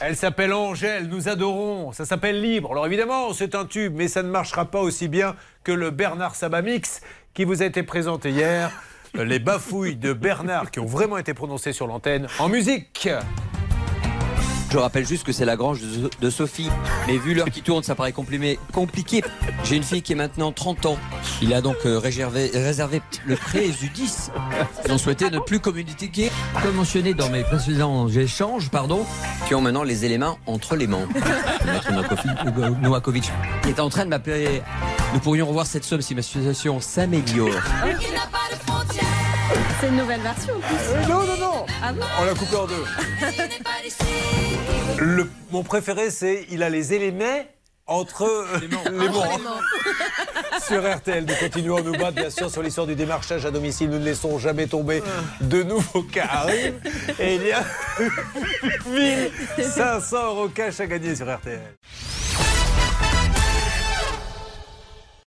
Elle s'appelle Angèle, nous adorons. Ça s'appelle Libre. Alors évidemment, c'est un tube, mais ça ne marchera pas aussi bien que le Bernard Sabat Mix qui vous a été présenté hier. Les bafouilles de Bernard qui ont vraiment été prononcées sur l'antenne en musique. Je rappelle juste que c'est la grange de, Sophie. Mais vu l'heure qui tourne, ça paraît compliqué. J'ai une fille qui est maintenant 30 ans. Il a donc euh, réservé, le préjudice. Ils ont souhaité ne plus communiquer, comme mentionné dans mes précédents échanges, pardon, qui ont maintenant les éléments entre les mains. Maître Novakovic- Novakovic est en train de m'appeler. Nous pourrions revoir cette somme si ma situation s'améliore. C'est une nouvelle version en plus. non, non, non. Ah bon On l'a coupé en deux. Le- mon préféré, c'est il a les éléments entre euh, les mots. Sur RTL, nous continuons à nous battre, bien sûr, sur l'histoire du démarchage à domicile. Nous ne laissons jamais tomber. De nouveaux cas arrivent. Et il y a 1500 euros cash à gagner sur RTL.